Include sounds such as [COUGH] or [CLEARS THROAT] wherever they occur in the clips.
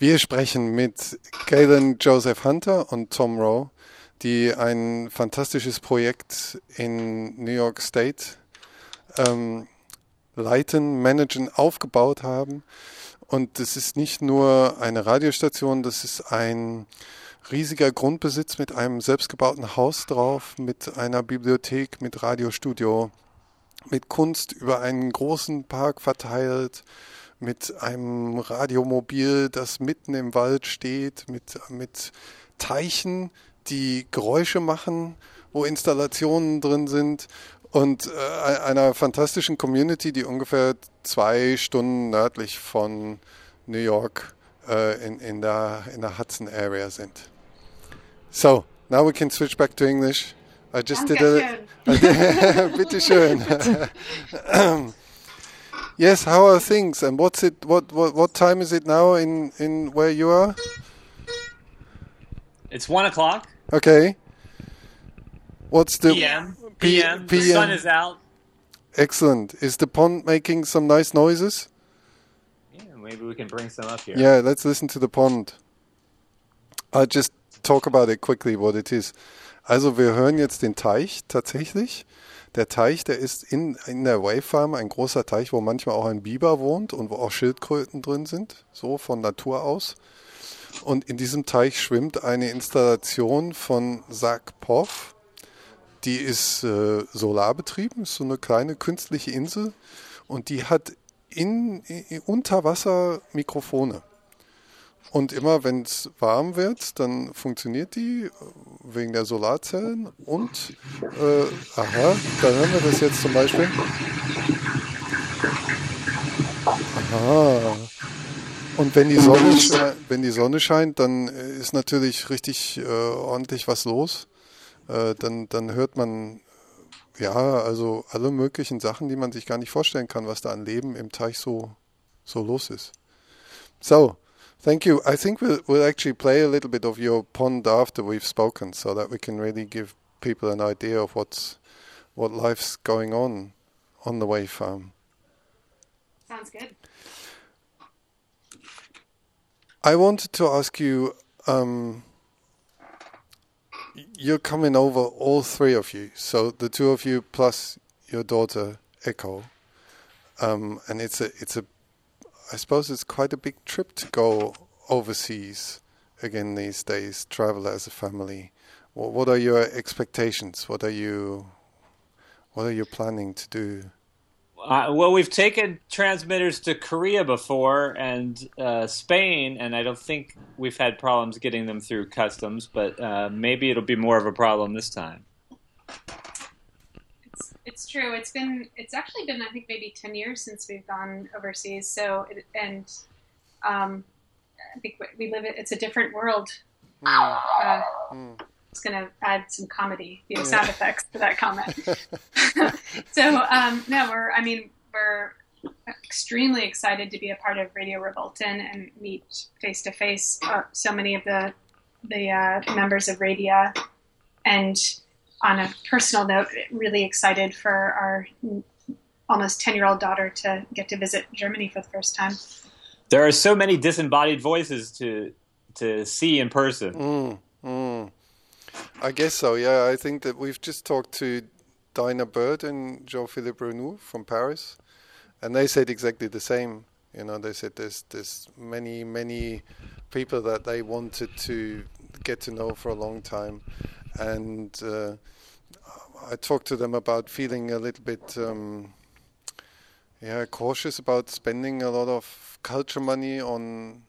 Wir sprechen mit Galen Joseph Hunter und Tom Rowe, die ein fantastisches Projekt in New York State ähm, leiten, managen, aufgebaut haben. Und das ist nicht nur eine Radiostation, das ist ein riesiger Grundbesitz mit einem selbstgebauten Haus drauf, mit einer Bibliothek, mit Radiostudio, mit Kunst über einen großen Park verteilt, mit einem Radiomobil, das mitten im Wald steht, mit, mit Teichen, die Geräusche machen, wo Installationen drin sind und äh, einer fantastischen Community, die ungefähr zwei Stunden nördlich von New York äh, in, in, der, in der Hudson Area sind. So, now we can switch back to English. I just Danke did a. Bitte schön. [LAUGHS] [LAUGHS] yes, how are things? And what's it? What what what time is it now in in where you are? It's one o'clock Okay. What's the p.m. P- p.m. The PM. sun is out. excellent? Is the pond making some nice noises? Yeah, maybe we can bring some up here. Yeah, let's listen to the pond. I'll just talk about it quickly, what it is. Also wir hören jetzt den Teich tatsächlich. Der Teich, der ist in, in der Wave Farm ein großer Teich, wo manchmal auch ein Biber wohnt und wo auch Schildkröten drin sind, so von Natur aus. Und in diesem Teich schwimmt eine Installation von Poff. Die ist äh, solarbetrieben, ist so eine kleine künstliche Insel und die hat in, in, unter Wasser Mikrofone. Und immer wenn es warm wird, dann funktioniert die äh, wegen der Solarzellen. Und, äh, aha, da hören wir das jetzt zum Beispiel. Aha. Und wenn die Sonne, sche- wenn die Sonne scheint, dann äh, ist natürlich richtig äh, ordentlich was los. Äh, dann, dann hört man ja also alle möglichen Sachen, die man sich gar nicht vorstellen kann, was da an Leben im Teich so, so los ist. So, thank you. I think we'll, we'll actually play a little bit of your pond after we've spoken, so that we can really give people an idea of what's what life's going on on the Wave Farm. Sounds good. I wanted to ask you. Um, you're coming over, all three of you. So the two of you plus your daughter Echo, um, and it's a it's a. I suppose it's quite a big trip to go overseas again these days. Travel as a family. What, what are your expectations? What are you? What are you planning to do? Uh, well, we've taken transmitters to Korea before and uh, Spain, and I don't think we've had problems getting them through customs. But uh, maybe it'll be more of a problem this time. It's true. It's been it's actually been I think maybe ten years since we've gone overseas. So it, and um, I think we- live it. It's a different world. Uh, It's going to add some comedy, you know, sound effects to that comment. [LAUGHS] [LAUGHS] so um, no, we're I mean we're extremely excited to be a part of Radio Revolten and meet face to face so many of the the uh, members of Radia, and on a personal note, really excited for our almost ten year old daughter to get to visit Germany for the first time. There are so many disembodied voices to to see in person. Mm, mm. I guess so. Yeah, I think that we've just talked to Dinah Bird and Jean-Philippe Renoult from Paris, and they said exactly the same. You know, they said there's there's many many people that they wanted to get to know for a long time, and uh, I talked to them about feeling a little bit. Um, yeah, cautious about spending a lot of culture money on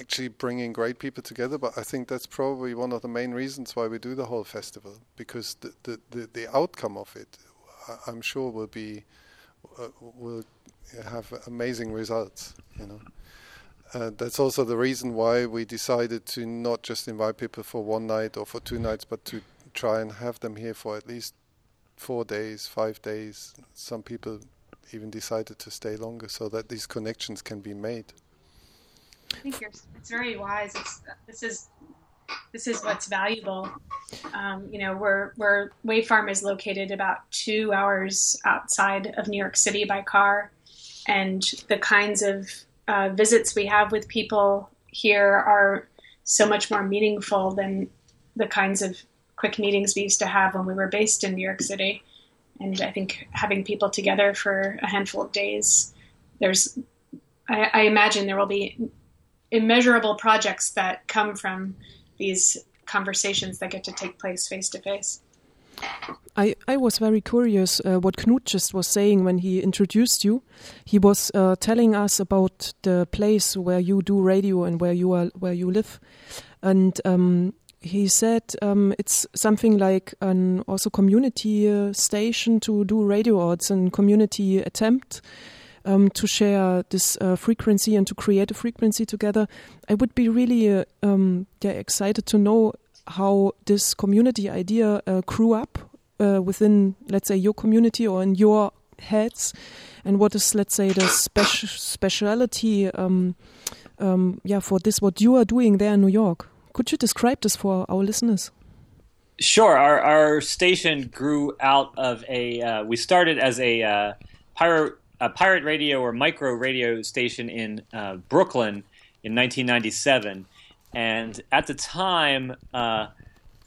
actually bringing great people together. But I think that's probably one of the main reasons why we do the whole festival because the the, the, the outcome of it, I'm sure, will be uh, will have amazing results. You know. Uh, that's also the reason why we decided to not just invite people for one night or for two nights, but to try and have them here for at least four days, five days. Some people even decided to stay longer so that these connections can be made. I think it's very wise. It's, this is this is what's valuable. Um, you know, we're we're Wave Farm is located about two hours outside of New York City by car, and the kinds of uh, visits we have with people here are so much more meaningful than the kinds of quick meetings we used to have when we were based in New York City. And I think having people together for a handful of days, there's, I, I imagine there will be immeasurable projects that come from these conversations that get to take place face to face. I, I was very curious uh, what Knut just was saying when he introduced you. He was uh, telling us about the place where you do radio and where you are where you live, and um, he said um, it's something like an also community uh, station to do radio odds and community attempt. Um, to share this uh, frequency and to create a frequency together, I would be really uh, um, yeah, excited to know how this community idea uh, grew up uh, within, let's say, your community or in your heads, and what is, let's say, the special speciality, um, um, yeah, for this what you are doing there in New York. Could you describe this for our listeners? Sure. Our our station grew out of a. Uh, we started as a uh, pirate a pirate radio or micro radio station in uh, Brooklyn in 1997, and at the time uh,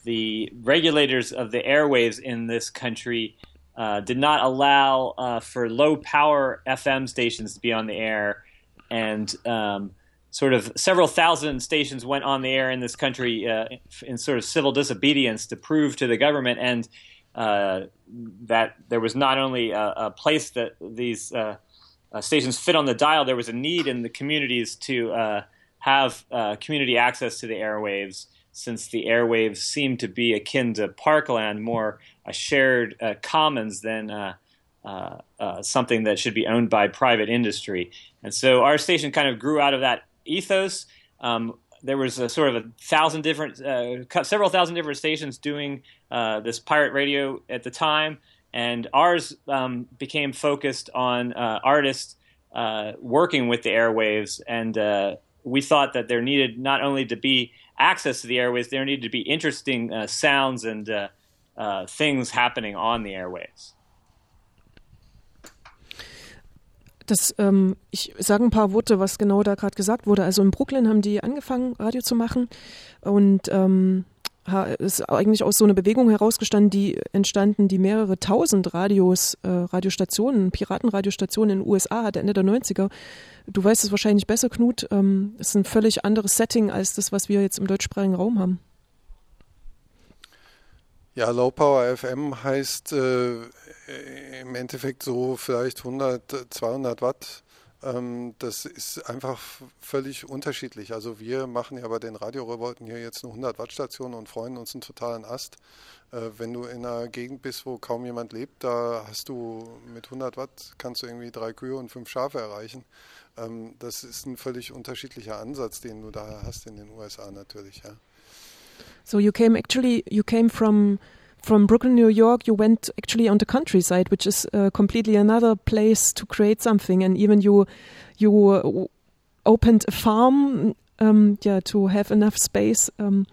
the regulators of the airwaves in this country uh, did not allow uh, for low power FM stations to be on the air, and um, sort of several thousand stations went on the air in this country uh, in sort of civil disobedience to prove to the government. And uh, that there was not only a, a place that these uh, uh, stations fit on the dial, there was a need in the communities to have community access to the airwaves since the airwaves seem to be akin to parkland, more a shared uh, commons than uh, uh, uh, something that should be owned by private industry. And so our station kind of grew out of that ethos. Um, there was a sort of a thousand different, uh, several thousand different stations doing uh, this pirate radio at the time, and ours um, became focused on artists working with the airwaves and we thought that there needed not only to be access to the airways, there needed to be interesting uh, sounds and uh, uh, things happening on the airways. Das, ähm, ich sage ein paar Worte, was genau da gerade gesagt wurde. Also in Brooklyn haben die angefangen, Radio zu machen und ähm, ist eigentlich aus so einer Bewegung herausgestanden, die entstanden, die mehrere tausend Radios, äh, Radiostationen, Piratenradiostationen in den USA hatte Ende der 90er. Du weißt es wahrscheinlich besser, Knut. Ähm, es ist ein völlig anderes Setting als das, was wir jetzt im deutschsprachigen Raum haben. Ja, Low Power FM heißt äh, im Endeffekt so vielleicht 100, 200 Watt das ist einfach völlig unterschiedlich. Also wir machen ja bei den Radioroboten hier jetzt eine 100 Watt Station und freuen uns einen totalen Ast. Äh, wenn du in einer Gegend bist, wo kaum jemand lebt, da hast du mit 100 Watt kannst du irgendwie drei Kühe und fünf Schafe erreichen. Ähm, das ist ein völlig unterschiedlicher Ansatz, den du da hast in den USA natürlich. Ja. So you came actually you came from from Brooklyn, New York, you went actually on the countryside, which is uh, completely another place to create something. And even you you uh, opened a farm, um, yeah, to have enough space um,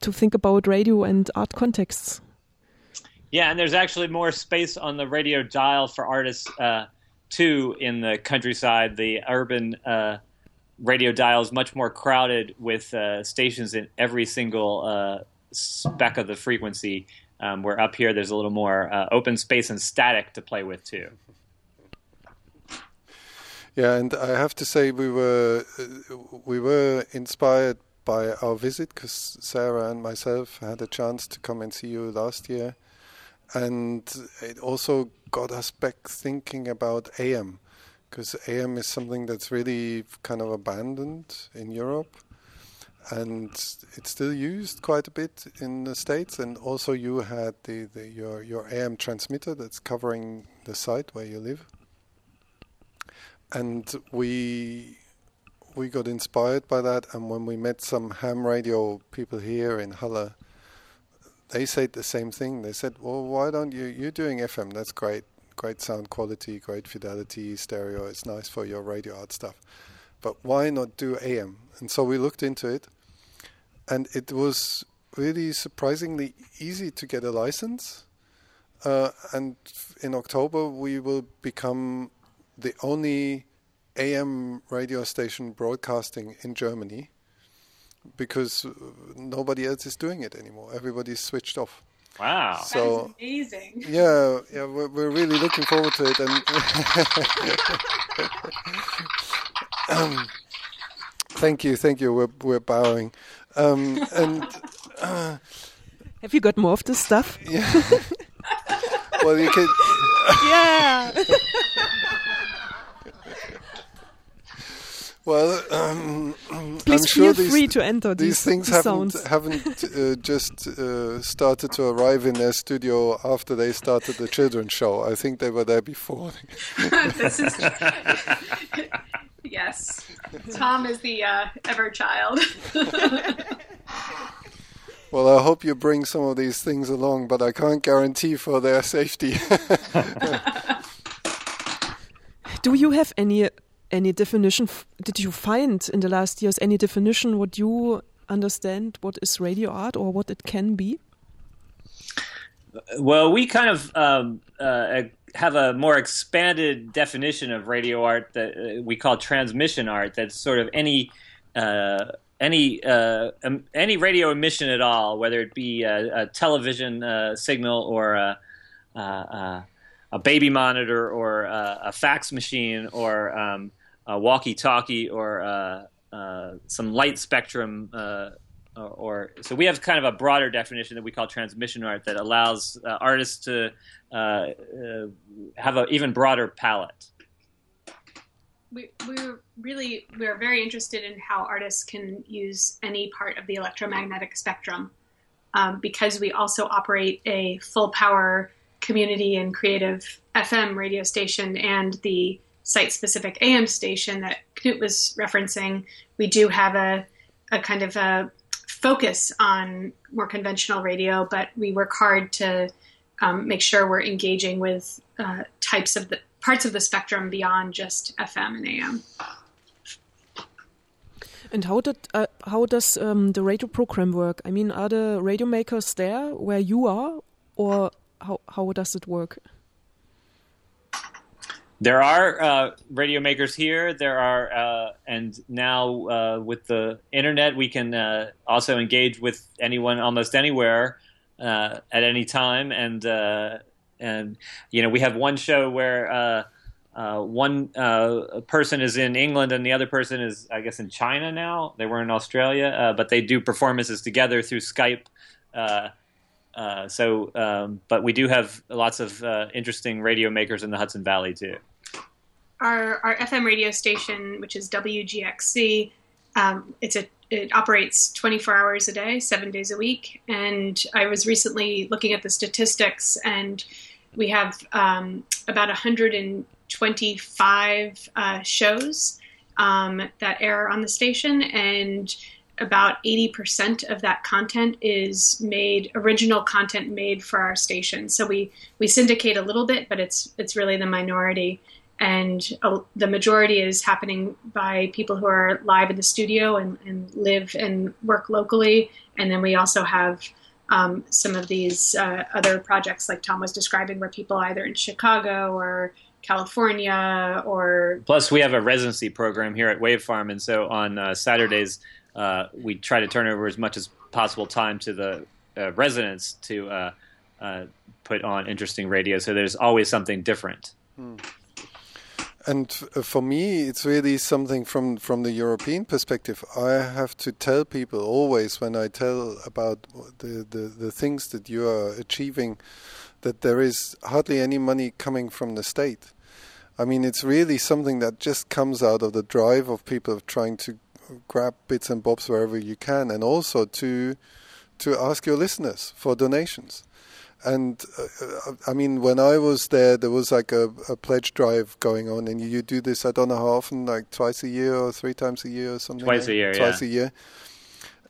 to think about radio and art contexts. Yeah, and there's actually more space on the radio dial for artists uh, too in the countryside. The urban uh, radio dial is much more crowded with uh, stations in every single uh, speck of the frequency um, where up here. There's a little more uh, open space and static to play with too. [LAUGHS] Yeah, and I have to say we were uh, we were inspired by our visit because Sarah and myself had a chance to come and see you last year, and it also got us back thinking about AM because AM is something that's really kind of abandoned in Europe and it's still used quite a bit in the states. And also, you had the, the your your AM transmitter that's covering the site where you live. And we we got inspired by that. And when we met some ham radio people here in Halle, they said the same thing. They said, "Well, why don't you? You're doing FM. That's great." Great sound quality, great fidelity, stereo. It's nice for your radio art stuff but why not do AM? And so we looked into it, and it was really surprisingly easy to get a license. Uh, and in October, we will become the only AM radio station broadcasting in Germany. because nobody else is doing it anymore. Everybody's switched off. Wow. So amazing. Yeah, yeah, we're, we're really looking forward to it. And [LAUGHS] [LAUGHS] [COUGHS] thank you, thank you. We're we're bowing. Um, and uh, have you got more of this stuff? [LAUGHS] Yeah. well, you could. [LAUGHS] yeah. [LAUGHS] Well, um, please I'm sure feel these, free to enter these these, things these haven't sounds. haven't uh, just uh, started to arrive in their studio after they started the children's show. I think they were there before. this is yes. Tom is the uh, ever child. [LAUGHS] well, I hope you bring some of these things along, but I can't guarantee for their safety. [LAUGHS] Do you have any any definition? F- did you find in the last years any definition what you understand what is radio art or what it can be? Well, we kind of um, uh, have a more expanded definition of radio art that uh, we call transmission art. That's sort of any uh, any uh, um, any radio emission at all, whether it be a, a television uh, signal or a, a, a, baby monitor or a, fax machine or um, a walkie-talkie or uh, some light spectrum or, or, so we have kind of a broader definition that we call transmission art that allows uh, artists to uh, uh, have an even broader palette. We, we're really we're very interested in how artists can use any part of the electromagnetic spectrum um, because we also operate a full power community and creative FM radio station and the site specific AM station that Knut was referencing. We do have a, a kind of a focus on more conventional radio, but we work hard to um, make sure we're engaging with uh, types of the parts of the spectrum beyond just FM and AM. And how did uh, how does um, the radio program work? I mean, are the radio makers there where you are, or how how does it work? There are uh, radio makers here. There are, uh, and now uh, with the internet, we can uh, also engage with anyone almost anywhere uh, at any time. And uh, and you know, we have one show where one person is in England and the other person is, I guess, in China now. They were in Australia, but they do performances together through Skype. so, um, but we do have lots of interesting radio makers in the Hudson Valley too our, our FM radio station, which is WGXC, um, it's a it operates 24 hours a day, seven days a week. And I was recently looking at the statistics, and we have um, about 125 uh, shows um, that air on the station, and about 80% of that content is made original content made for our station. So we we syndicate a little bit, but it's it's really the minority and uh, the majority is happening by people who are live in the studio and, and live and work locally. And then we also have um, some of these uh, other projects, like Tom was describing, where people either in Chicago or California or. Plus, we have a residency program here at Wave Farm, and so on uh, Saturdays uh, we try to turn over as much as possible time to the uh, residents to uh, put on interesting radio. So there's always something different. Hmm. And uh, for me, it's really something from, from the European perspective. I have to tell people always when I tell about the, the, the things that you are achieving that there is hardly any money coming from the state. I mean, it's really something that just comes out of the drive of people trying to grab bits and bobs wherever you can, and also to to ask your listeners for donations and uh, I mean, when I was there, there was like a, a pledge drive going on, and you, you, do this. I don't know how often, like twice a year or three times a year or something. Twice like, a year, twice yeah. a year.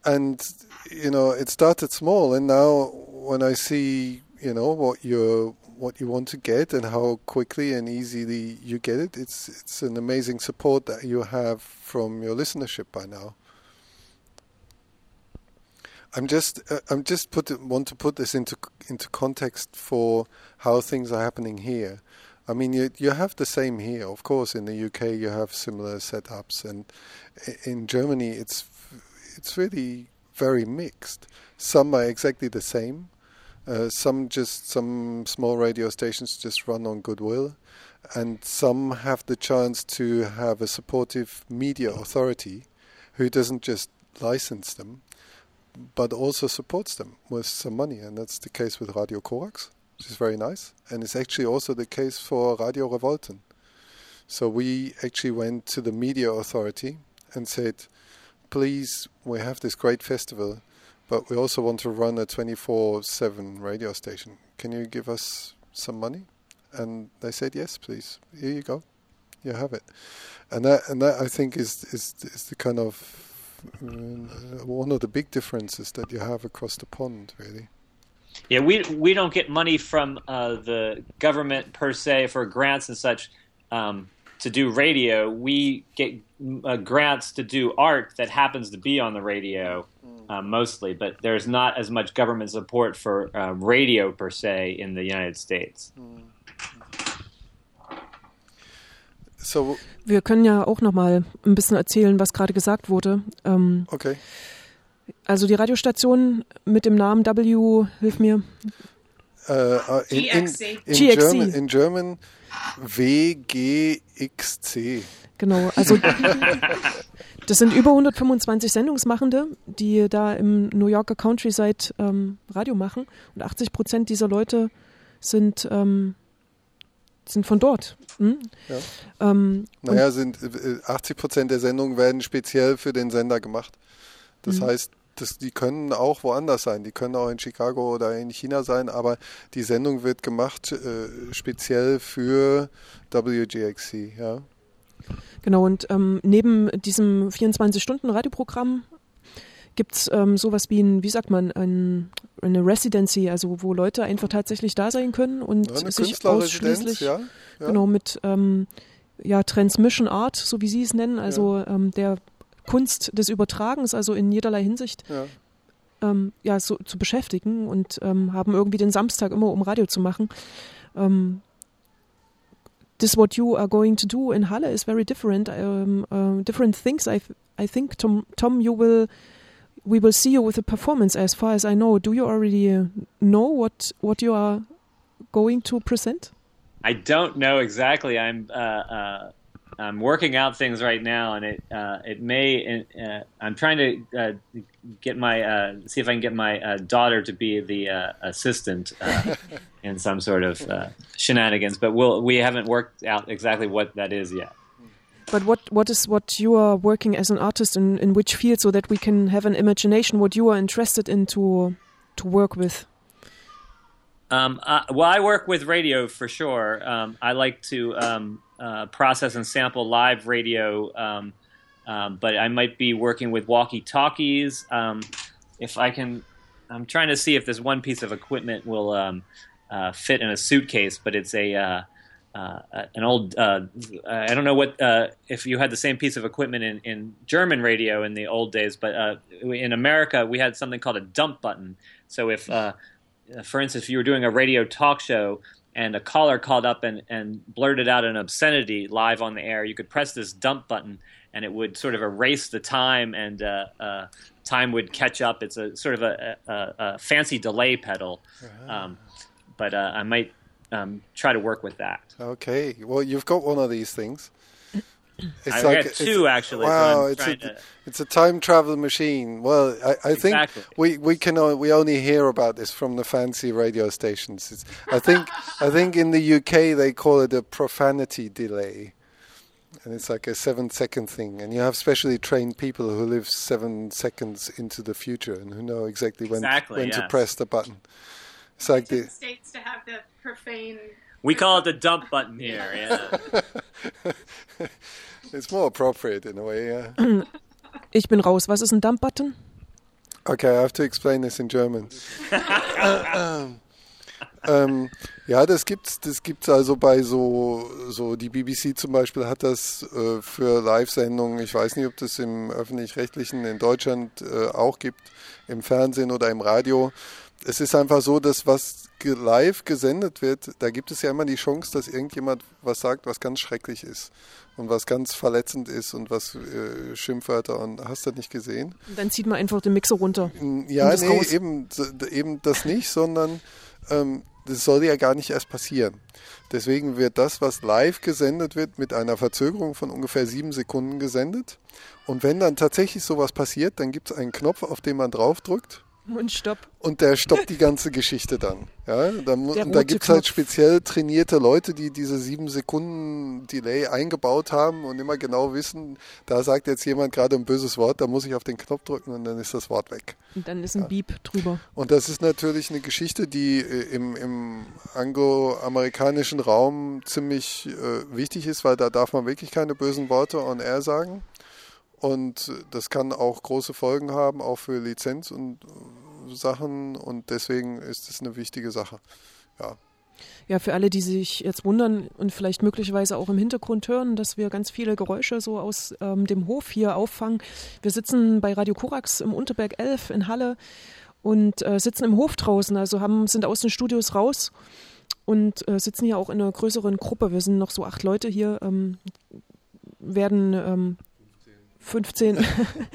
And you know, it started small, and now when I see, you know, what you what you want to get and how quickly and easily you get it, it's it's an amazing support that you have from your listenership by now. I'm just uh, I'm just put want to put this into into context for how things are happening here. I mean, you you have the same here, of course. In the UK, you have similar setups, and in Germany, it's it's really very mixed. Some are exactly the same. Uh, some just some small radio stations just run on goodwill, and some have the chance to have a supportive media authority who doesn't just license them, but also supports them with some money. And that's the case with Radio Corax, which is very nice. And it's actually also the case for Radio Revolten. So we actually went to the media authority and said, please, we have this great festival, but we also want to run a 24 7 radio station. Can you give us some money? And they said, yes, please. Here you go. You have it. And that, and that I think, is, is, is the kind of one of the big differences that you have across the pond, really. Yeah, we we don't get money from uh, the government per se for grants and such um, to do radio. We get uh, grants to do art that happens to be on the radio uh, mostly, but there's not as much government support for uh, radio per se in the United States. So, Wir können ja auch noch mal ein bisschen erzählen, was gerade gesagt wurde. Ähm, okay. Also die Radiostation mit dem Namen W, hilf mir. Uh, uh, in, in, GXC. in, GXC. German, in German WGXC. Genau, also [LAUGHS] das sind über 125 Sendungsmachende, die da im New Yorker Countryside ähm, Radio machen. Und 80 Prozent dieser Leute sind, ähm, sind von dort. Hm? Ja. Ähm, Naja, sind äh, 80 Prozent der Sendungen werden speziell für den Sender gemacht. Das Mhm. heißt, das, die können auch woanders sein. Die können auch in Chicago oder in China sein, aber die Sendung wird gemacht äh, speziell für WGXC. Ja. Genau, und ähm, neben diesem 24-Stunden-Radioprogramm gibt es ähm, sowas wie ein, wie sagt man, ein, eine Residency, also wo Leute einfach tatsächlich da sein können und Ja, sich ausschließlich ja. ja. genau mit ähm, ja, Transmission Art, so wie Sie es nennen, also ähm, der Kunst des Übertragens, also in jederlei Hinsicht, ja. ähm, so zu beschäftigen und ähm, haben irgendwie den Samstag immer, um Radio zu machen. Ähm, this what you are going to do in Halle is very different. Um, uh, different things. I I think Tom Tom you will we will see you with a performance. As far as I know, do you already uh, know what what you are going to present? I don't know exactly. I'm uh, uh, I'm working out things right now, and it uh, it may. Uh, I'm trying to uh, get my uh, see if I can get my uh, daughter to be the uh, assistant uh, [LAUGHS] in some sort of uh, shenanigans. But we'll we haven't worked out exactly what that is yet. But what what is what you are working as an artist in in which field, so that we can have an imagination what you are interested in to to work with. Um, uh, well, I work with radio for sure. Um, I like to um, uh, process and sample live radio, um, um, but I might be working with walkie talkies. Um, if I can, I'm trying to see if this one piece of equipment will uh, fit in a suitcase, but it's a uh, uh, an old. Uh, I don't know what uh, if you had the same piece of equipment in, in German radio in the old days, but uh, in America we had something called a dump button. So if uh, for instance, if you were doing a radio talk show and a caller called up and, and blurted out an obscenity live on the air, you could press this dump button and it would sort of erase the time and uh, uh, time would catch up. It's a sort of a, a, a fancy delay pedal. Um, but uh, I might um, try to work with that. Okay. Well, you've got one of these things. [CLEARS THROAT] It's I got it's- two, actually, Wow, I'm it's a to- it's a time travel machine. Well, I, I think Exactly. we we can o- we only hear about this from the fancy radio stations. It's, I think I think in the UK they call it a profanity delay, and it's like a seven second thing. And you have specially trained people who live seven seconds into the future and who know exactly when Exactly, when to press the button. Profane. We call it the [LAUGHS] dump button here. Yeah. [LAUGHS] it's more appropriate in a way. Yeah. [CLEARS THROAT] Ich bin raus. Was ist ein Dump Button? Okay, I have to explain this in German. [LAUGHS] ähm, ja, das gibt's, das gibt's also bei so, so die BBC zum Beispiel hat das äh, für Live-Sendungen. Ich weiß nicht, ob das im öffentlich-rechtlichen in Deutschland äh, auch gibt, im Fernsehen oder im Radio. Es ist einfach so, dass was live gesendet wird, da gibt es ja immer die Chance, dass irgendjemand was sagt, was ganz schrecklich ist und was ganz verletzend ist und was äh, Schimpfwörter und hast du nicht gesehen? Und dann zieht man einfach den Mixer runter. Ja, nee, eben, eben das nicht, sondern ähm, das soll ja gar nicht erst passieren. Deswegen wird das, was live gesendet wird, mit einer Verzögerung von ungefähr sieben Sekunden gesendet. Und wenn dann tatsächlich sowas passiert, dann gibt es einen Knopf, auf den man draufdrückt und stopp. Und der stoppt die ganze Geschichte dann. Ja, und da gibt es halt speziell trainierte Leute, die diese sieben Sekunden Delay eingebaut haben und immer genau wissen, da sagt jetzt jemand gerade ein böses Wort, da muss ich auf den Knopf drücken und dann ist das Wort weg. Und dann ist ein ja. Beep drüber. Und das ist natürlich eine Geschichte, die äh, im, im angloamerikanischen Raum ziemlich äh, wichtig ist, weil da darf man wirklich keine bösen Worte on air sagen. Und das kann auch große Folgen haben, auch für Lizenz und äh, Sachen. Und deswegen ist es eine wichtige Sache. Ja. Ja, für alle, die sich jetzt wundern und vielleicht möglicherweise auch im Hintergrund hören, dass wir ganz viele Geräusche so aus ähm, dem Hof hier auffangen. Wir sitzen bei Radio Korax im Unterberg 11 in Halle und äh, sitzen im Hof draußen, also haben, sind aus den Studios raus und äh, sitzen hier auch in einer größeren Gruppe. Wir sind noch so acht Leute hier, ähm, werden ähm, 15.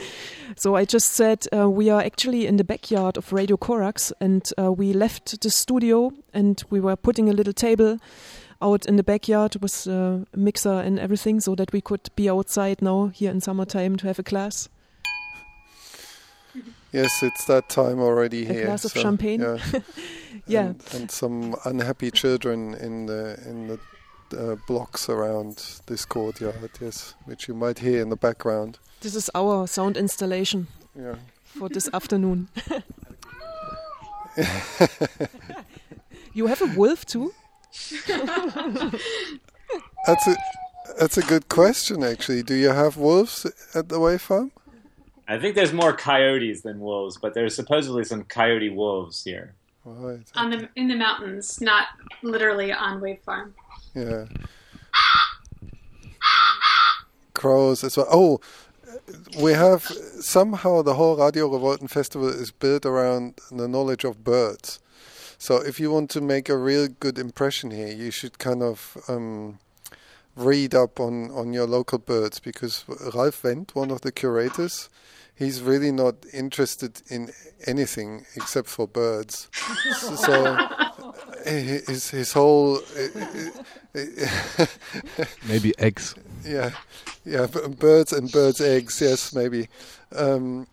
[LAUGHS] so I just said uh, we are actually in the backyard of Radio Corax, and uh, we left the studio and we were putting a little table out in the backyard with a mixer and everything, so that we could be outside now here in summertime to have a class. Yes, it's that time already a here. A glass of so, champagne. Yeah, [LAUGHS] yeah. And, and, some unhappy children in the in the uh, blocks around this courtyard, yes, which you might hear in the background. This is our sound installation yeah. for this afternoon. [LAUGHS] you have a wolf too? that's a that's a good question actually. Do you have wolves at the Wave Farm? I think there's more coyotes than wolves, but there's supposedly some coyote wolves here. Right. On the in the mountains, not literally on Wave Farm. Yeah. Crows as well. Oh, we have somehow the whole Radio Revolten festival is built around the knowledge of birds. So if you want to make a real good impression here, you should kind of um, read up on, on your local birds because Ralf Wendt, one of the curators, he's really not interested in anything except for birds. [LAUGHS] so his his whole [LAUGHS] maybe eggs. Yeah, yeah, birds and birds' eggs. Yes, maybe. Um,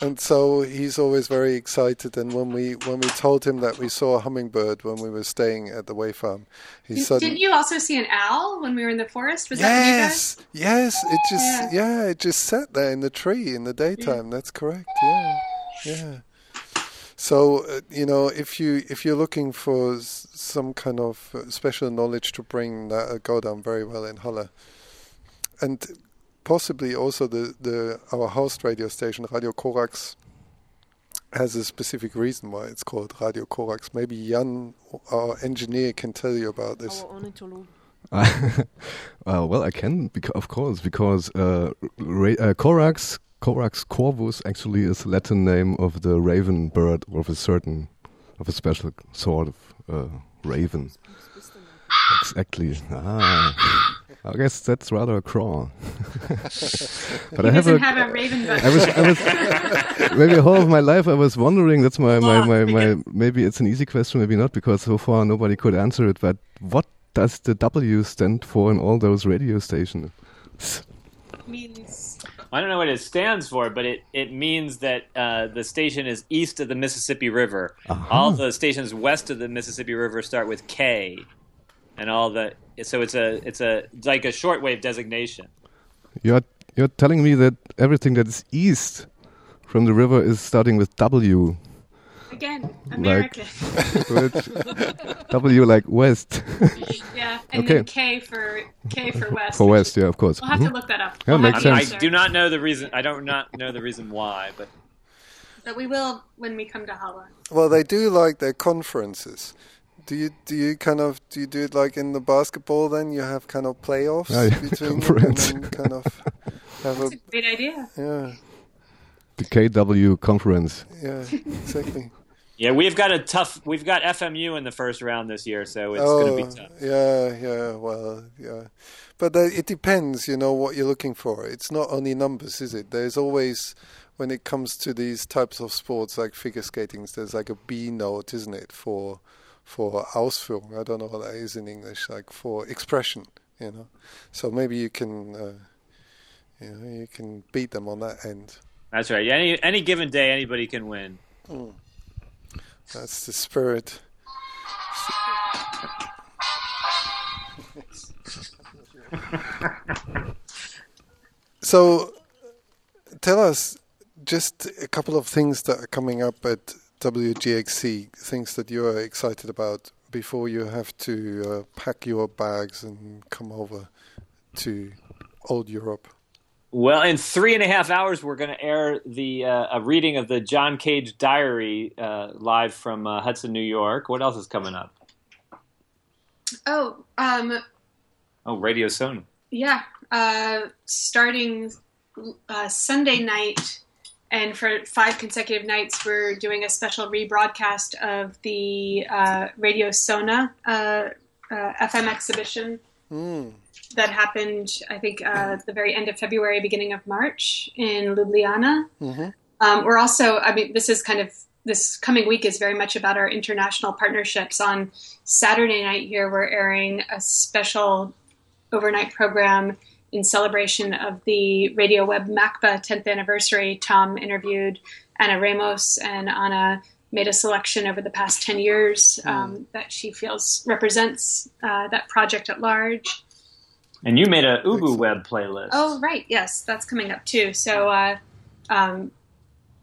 and so he's always very excited. And when we when we told him that we saw a hummingbird when we were staying at the Wave Farm, he Did, suddenly. Didn't you also see an owl when we were in the forest? Was yes, that yes. It just yeah. yeah. it just sat there in the tree in the daytime. Yeah. That's correct. Yeah, yeah. So uh, you know, if you if you're looking for s- some kind of uh, special knowledge to bring, that uh, go down very well in Halle, and possibly also the, the our host radio station Radio Corax has a specific reason why it's called Radio Corax. Maybe Jan, our engineer, can tell you about this. [LAUGHS] Uh, well, I can, beca- of course, because uh, ra- uh, Corax Corax corvus actually is the Latin name of the raven bird of a certain, of a special sort of uh, raven. Exactly. Ah. I guess that's rather a crawl. [LAUGHS] but he I have a, have a raven I was, I was maybe all of my life I was wondering. That's my, my, my, my, maybe it's an easy question, maybe not, because so far nobody could answer it. But what does the W stand for in all those radio stations? Means I don't know what it stands for, but it, it means that uh, the station is east of the Mississippi River. Uh-huh. All the stations west of the Mississippi River start with K, and all the so it's a it's a it's like a shortwave designation. You're you're telling me that everything that is east from the river is starting with W. Again, American. Like, [LAUGHS] w like west. [LAUGHS] yeah, and okay. then K for K for west. For west, yeah, of course. We'll have mm-hmm. to look that up. Yeah, we'll makes sense. I do not know the reason. I don't not know the reason why, but. But we will when we come to Holland. Well, they do like their conferences. Do you do you kind of do you do it like in the basketball? Then you have kind of playoffs yeah, between [LAUGHS] conference. them, and kind of have That's a, a great idea. Yeah. The KW conference. Yeah, exactly. Yeah, we've got a tough. We've got FMU in the first round this year, so it's oh, going to be tough. Yeah, yeah. Well, yeah, but uh, it depends. You know what you're looking for. It's not only numbers, is it? There's always when it comes to these types of sports like figure skating, there's like a B note, isn't it, for for Ausführung? I don't know what that is in English, like for expression, you know. So maybe you can, uh, you know, you can beat them on that end. That's right. Any any given day, anybody can win. Mm. That's the spirit. so, tell us just a couple of things that are coming up at WGXC, things that you are excited about before you have to uh, pack your bags and come over to old Europe. Well, in three and a half hours, we're going to air the uh, a reading of the John Cage Diary uh, live from uh, Hudson, New York. What else is coming up? Oh, um, oh, Radio Sona. Yeah, uh, starting uh, Sunday night, and for five consecutive nights, we're doing a special rebroadcast of the uh, Radio Sona FM exhibition. Mm that happened, I think, uh, at the very end of February, beginning of March in Ljubljana. Mm-hmm. Um, we're also, I mean, this is kind of this coming week is very much about our international partnerships. On Saturday night here, we're airing a special overnight program in celebration of the Radio Web MACBA 10th anniversary. Tom interviewed Ana Ramos, and Ana made a selection over the past 10 years um, mm. that she feels represents uh, that project at large. And you made a Ubu Web playlist. Oh, right. Yes, that's coming up too. So, uh, um,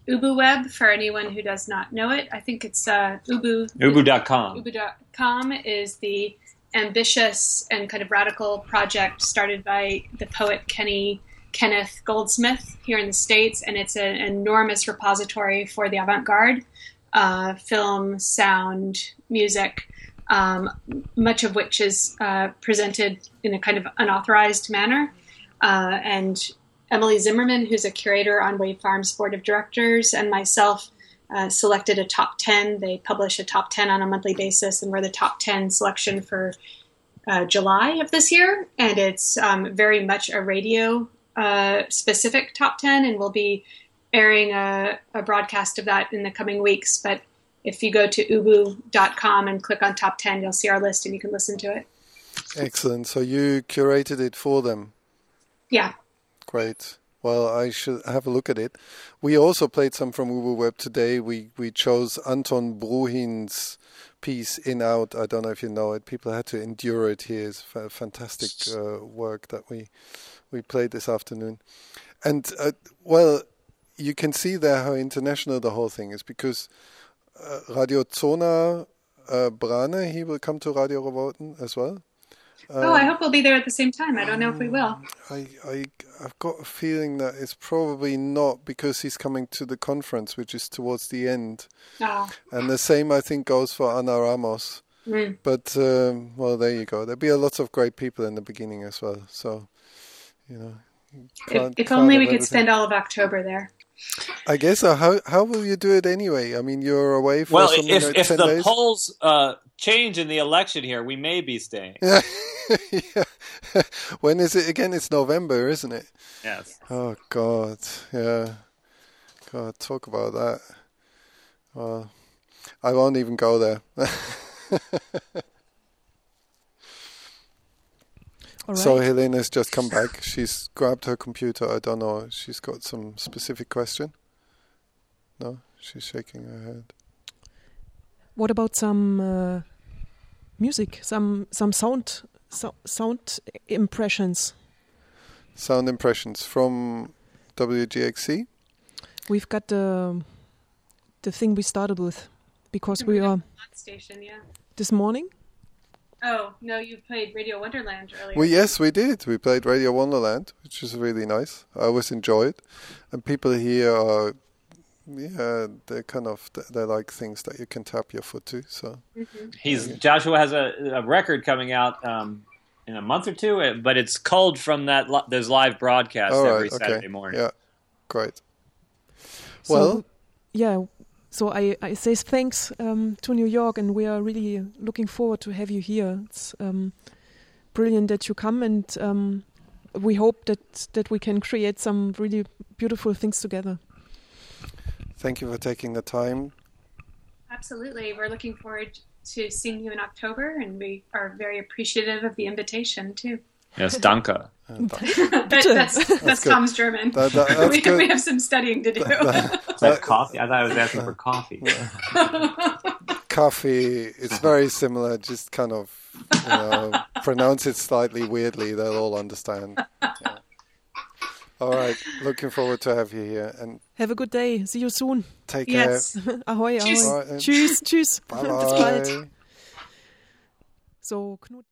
Ubu Web, for anyone who does not know it, I think it's uh, Ubu. Ubu.com. Ubu.com is the ambitious and kind of radical project started by the poet Kenny Kenneth Goldsmith here in the States, and it's an enormous repository for the avant garde uh, film, sound, music um, much of which is uh, presented in a kind of unauthorized manner. Uh, and Emily Zimmerman, who's a curator on Wave Farm's board of directors, and myself uh, selected a top 10. They publish a top 10 on a monthly basis, and we're the top 10 selection for uh, July of this year. And it's um, very much a radio uh, specific top 10, and we'll be airing a, a broadcast of that in the coming weeks. But if you go to ubu.com and click on top 10, you'll see our list and you can listen to it. Excellent. So you curated it for them? Yeah. Great. Well, I should have a look at it. We also played some from Ubu Web today. We we chose Anton Bruhin's piece in out. I don't know if you know it. People had to endure it here. It's fantastic uh, work that we we played this afternoon. And uh, well, you can see there how international the whole thing is because uh, Radio Zona uh, Brane, he will come to Radio Revolten as well. Um, oh, I hope we'll be there at the same time. I don't know if we will. I, I, I've got a feeling that it's probably not because he's coming to the conference, which is towards the end. Oh. And the same, I think, goes for Ana Ramos. Mm. But, um, well, there you go. There'll be a lot of great people in the beginning as well. So, you know. If, if only we could spend all of October there. I guess so. How how will you do it anyway? I mean, you're away for well. If like if the days? polls uh, change in the election here, we may be staying. yeah. [LAUGHS] when is it again? It's November, isn't it? Yes. Oh God, yeah. God, talk about that. Well, I won't even go there. [LAUGHS] Right. So Helena's just come back. She's grabbed her computer. I don't know. She's got some specific question. No, she's shaking her head. What about some uh, music? Some some sound so, sound impressions. Sound impressions from WGXC. We've got the the thing we started with because we are station. Yeah. This morning. Oh no, you played Radio Wonderland earlier. Well, yes, we did. We played Radio Wonderland, which was really nice. I always enjoy it, and people here are, yeah, they're kind of they like things that you can tap your foot to. So mm-hmm. he's Joshua has a, a record coming out. Um, in a month or two, uh, but it's culled from that those live broadcasts right, every okay. Saturday morning. Yeah, great. So, well, yeah, so I, I say thanks um, to New York, and we are really looking forward to have you here. It's um, brilliant that you come, and um, we hope that that we can create some really beautiful things together. Thank you for taking the time. Absolutely, we're looking forward to seeing you in October, and we are very appreciative of the invitation too. Yes, danke. Uh, [LAUGHS] that, that's that's, good. Tom's German. That- that- [LAUGHS] that's we, good. we have some studying to do. Is that coffee? I thought I was asking for coffee. Coffee, it's very similar, just kind of you know, [LAUGHS] pronounce it slightly weirdly, they'll all understand. Yeah. All right, looking forward to have you here and Have a good day. See you soon. take yes. Ahoi, Tschüss. ahoi. Alright, then. Tschüss, tschüss. Bis Bye bald. So, Knut.